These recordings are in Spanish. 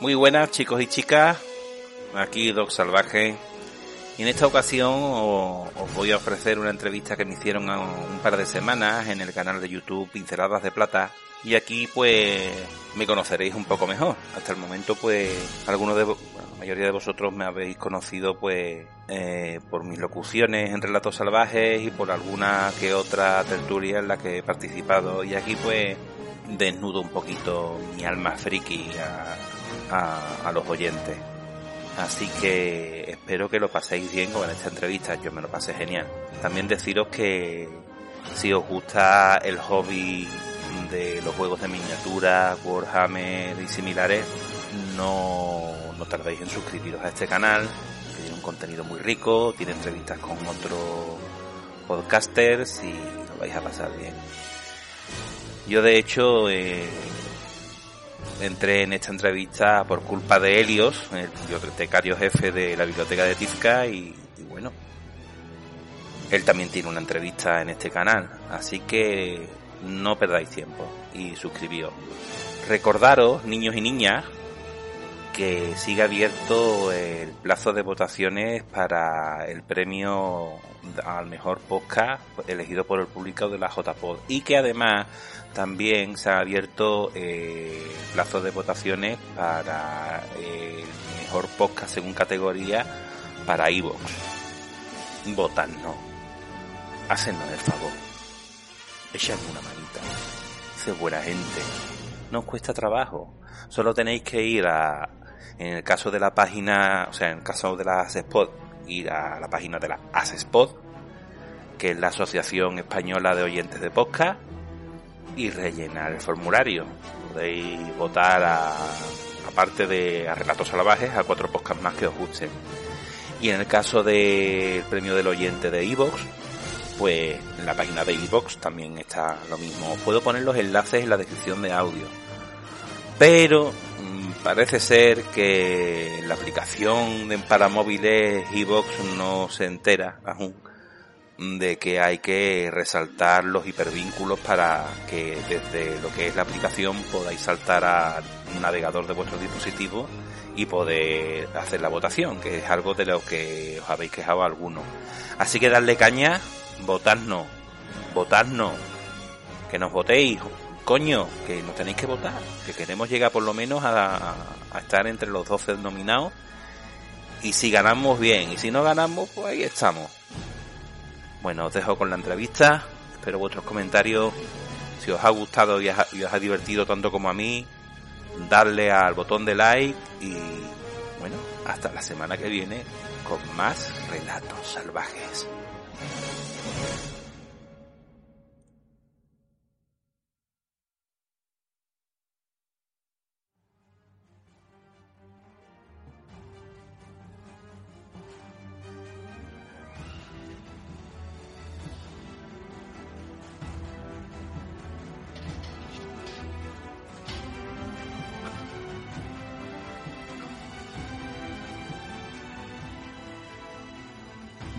Muy buenas chicos y chicas, aquí Doc Salvaje. Y en esta ocasión os voy a ofrecer una entrevista que me hicieron un par de semanas en el canal de YouTube Pinceladas de Plata. Y aquí pues me conoceréis un poco mejor. Hasta el momento pues algunos de la mayoría de vosotros me habéis conocido pues eh, por mis locuciones en Relatos Salvajes y por alguna que otra tertulia en la que he participado. Y aquí pues desnudo un poquito mi alma friki a, los oyentes. Así que espero que lo paséis bien con esta entrevista, yo me lo pasé genial. También deciros que si os gusta el hobby de los juegos de miniatura, Warhammer y similares, no, no tardéis en suscribiros a este canal, que tiene un contenido muy rico, tiene entrevistas con otros podcasters y lo vais a pasar bien. Yo de hecho eh, entré en esta entrevista por culpa de Helios, el bibliotecario jefe de la biblioteca de Tizca y, bueno, él también tiene una entrevista en este canal, así que no perdáis tiempo y suscribíos. Recordaros, niños y niñas, que sigue abierto el plazo de votaciones para el premio al mejor podcast elegido por el público de la JPod y que además también se ha abierto eh, plazo de votaciones para el mejor podcast según categoría para iVoox. Votadnos. Hacennos el favor. Echadme una manita. Sé buena gente. No os cuesta trabajo. Solo tenéis que ir a, en el caso de la página, o sea, en el caso de la ASESPOD, ir a la página de la ASESPOD, que es la Asociación Española de Oyentes de Podcast, y rellenar el formulario. Podéis votar a, aparte de a Relatos Salvajes, a cuatro podcasts más que os gusten. Y en el caso del premio del oyente de Evox, pues en la página de Evox también está lo mismo. Puedo poner los enlaces en la descripción de audio. Pero parece ser que la aplicación de para móviles Evox no se entera aún de que hay que resaltar los hipervínculos para que desde lo que es la aplicación podáis saltar al navegador de vuestro dispositivo y poder hacer la votación, que es algo de lo que os habéis quejado algunos. Así que darle caña, votadnos, votadnos, que nos votéis, coño, que nos tenéis que votar, que queremos llegar por lo menos a, estar entre los 12 nominados y si ganamos bien y si no ganamos pues ahí estamos bueno, os dejo con la entrevista. Espero vuestros comentarios. Si os ha gustado y os ha, divertido tanto como a mí, darle al botón de like y bueno, hasta la semana que viene con más relatos salvajes.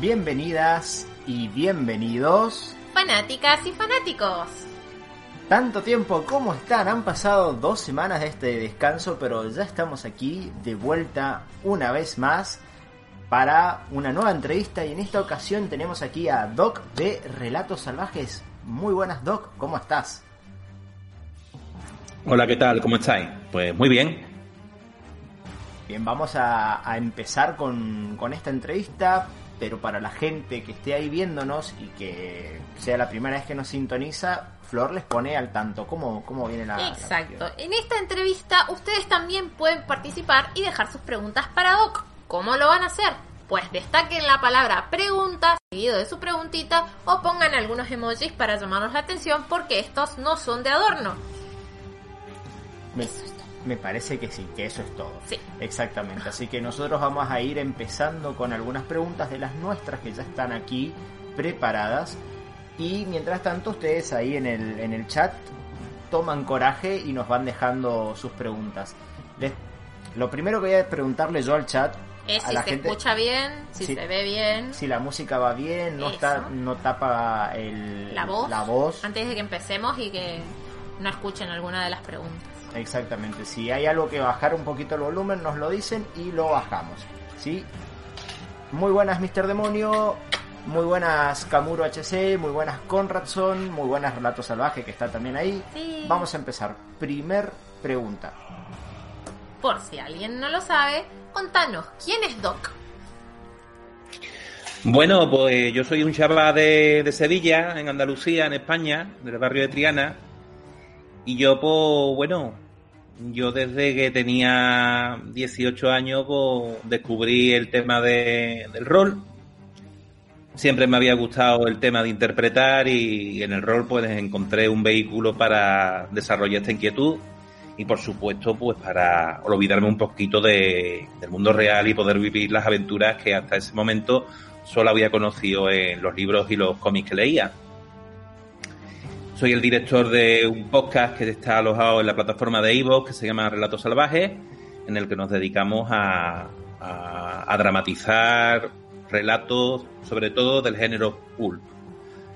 Bienvenidas y bienvenidos. Fanáticas y fanáticos. Tanto tiempo, ¿cómo están? Han pasado dos semanas de este descanso, pero ya estamos aquí de vuelta una vez más para una nueva entrevista y en esta ocasión tenemos aquí a Doc de Relatos Salvajes. Muy buenas Doc, ¿cómo estás? Hola, ¿qué tal? ¿Cómo estáis? Pues muy bien. Bien, vamos a, empezar con, con esta entrevista pero para la gente que esté ahí viéndonos y que sea la primera vez que nos sintoniza, Flor les pone al tanto cómo, cómo viene la... Exacto. en esta entrevista ustedes también pueden participar y dejar sus preguntas para Doc. ¿Cómo lo van a hacer? Pues destaquen la palabra preguntas seguido de su preguntita o pongan algunos emojis para llamarnos la atención porque estos no son de adorno. Me, me parece que sí, que eso es todo. Sí. Exactamente. Así que nosotros vamos a ir empezando con algunas preguntas de las nuestras que ya están aquí preparadas. Y mientras tanto, ustedes ahí en el, en el chat toman coraje y nos van dejando sus preguntas. Les- lo primero que voy a preguntarle yo al chat Es a si la se gente escucha bien, si se ve bien, si la música va bien, no, Eso. está, no tapa el, la voz, la voz. antes de que empecemos y que no escuchen alguna de las preguntas. Exactamente, si hay algo que bajar un poquito el volumen, nos lo dicen y lo bajamos. ¿sí? Muy buenas, Mr. Demonio. Muy buenas, Kamuro HC. Muy buenas, Conradson. Muy buenas, Relato Salvaje, que está también ahí. Sí. Vamos a empezar. Primer pregunta. Por si alguien no lo sabe, contanos, ¿quién es Doc? Bueno, pues yo soy un chaval de, de Sevilla, en Andalucía, en España, del barrio de Triana. Y yo, pues, bueno, yo desde que tenía 18 años, pues, descubrí el tema de- del rol. Siempre me había gustado el tema de interpretar y en el rol, pues, encontré un vehículo para desarrollar esta inquietud. Y por supuesto, pues para olvidarme un poquito de- del mundo real y poder vivir las aventuras que hasta ese momento solo había conocido en los libros y los cómics que leía. Soy el director de un podcast que está alojado en la plataforma de Ivo que se llama Relatos Salvajes, en el que nos dedicamos a, a- a dramatizar relatos, sobre todo del género pulp.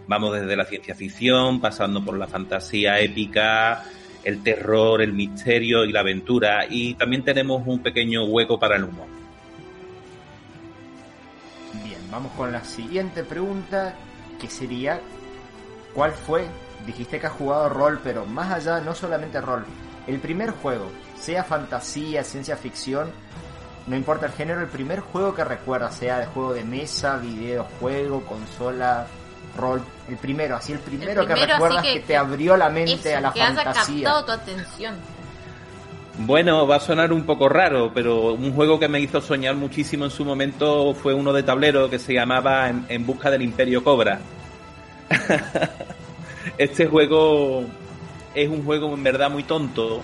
Vamos desde la ciencia ficción, pasando por la fantasía épica, el terror, el misterio y la aventura. Y también tenemos un pequeño hueco para el humor. Bien, vamos con la siguiente pregunta, que sería, ¿cuál fue? Dijiste que has jugado rol, pero más allá, no solamente rol, el primer juego, sea fantasía, ciencia ficción, no importa el género, el primer juego que recuerdas, sea de juego de mesa, videojuego, consola, rol, el primero, así el primero, que primero, recuerdas que- que, te abrió la mente Eso, a la que haya fantasía. captado tu atención. Bueno, va a sonar un poco raro, pero un juego que me hizo soñar muchísimo en su momento fue uno de tablero que se llamaba En, En busca del Imperio Cobra. este juego es un juego en verdad muy tonto,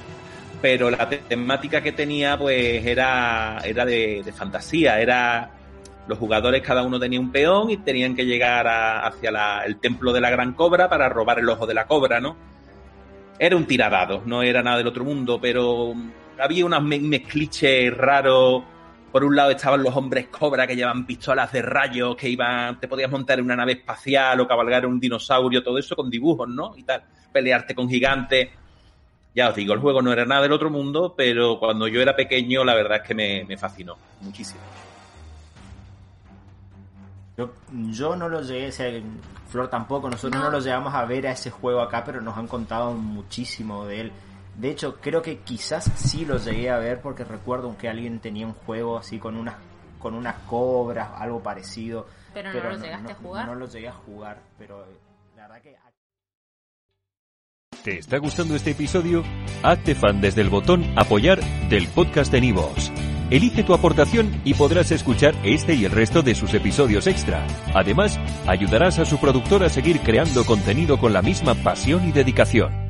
pero la te- temática que tenía pues era, era de, fantasía, era los jugadores cada uno tenía un peón y tenían que llegar a- hacia el templo de la gran cobra para robar el ojo de la cobra, ¿no? Era un tiradado, no era nada del otro mundo, pero había unos me- mezcliches raros. Por un lado estaban los hombres cobra que llevan pistolas de rayos, que iban, te podías montar en una nave espacial o cabalgar un dinosaurio, todo eso con dibujos, ¿no? Y tal, pelearte con gigantes. Ya os digo, el juego no era nada del otro mundo, pero cuando yo era pequeño la verdad es que me, fascinó muchísimo. Yo, yo no lo llegué, o sea, Flor tampoco, nosotros no. No. lo llegamos a ver a ese juego acá, pero nos han contado muchísimo de él. De hecho, creo que quizás sí lo llegué a ver porque recuerdo que alguien tenía un juego así con unas con unas cobras, algo parecido. Pero no lo llegaste a jugar. No lo llegué a jugar, pero eh, la verdad que ¿Te está gustando este episodio? Hazte fan desde el botón Apoyar del podcast de Nivos. Elige tu aportación y podrás escuchar este y el resto de sus episodios extra. Además, ayudarás a su productor a seguir creando contenido con la misma pasión y dedicación.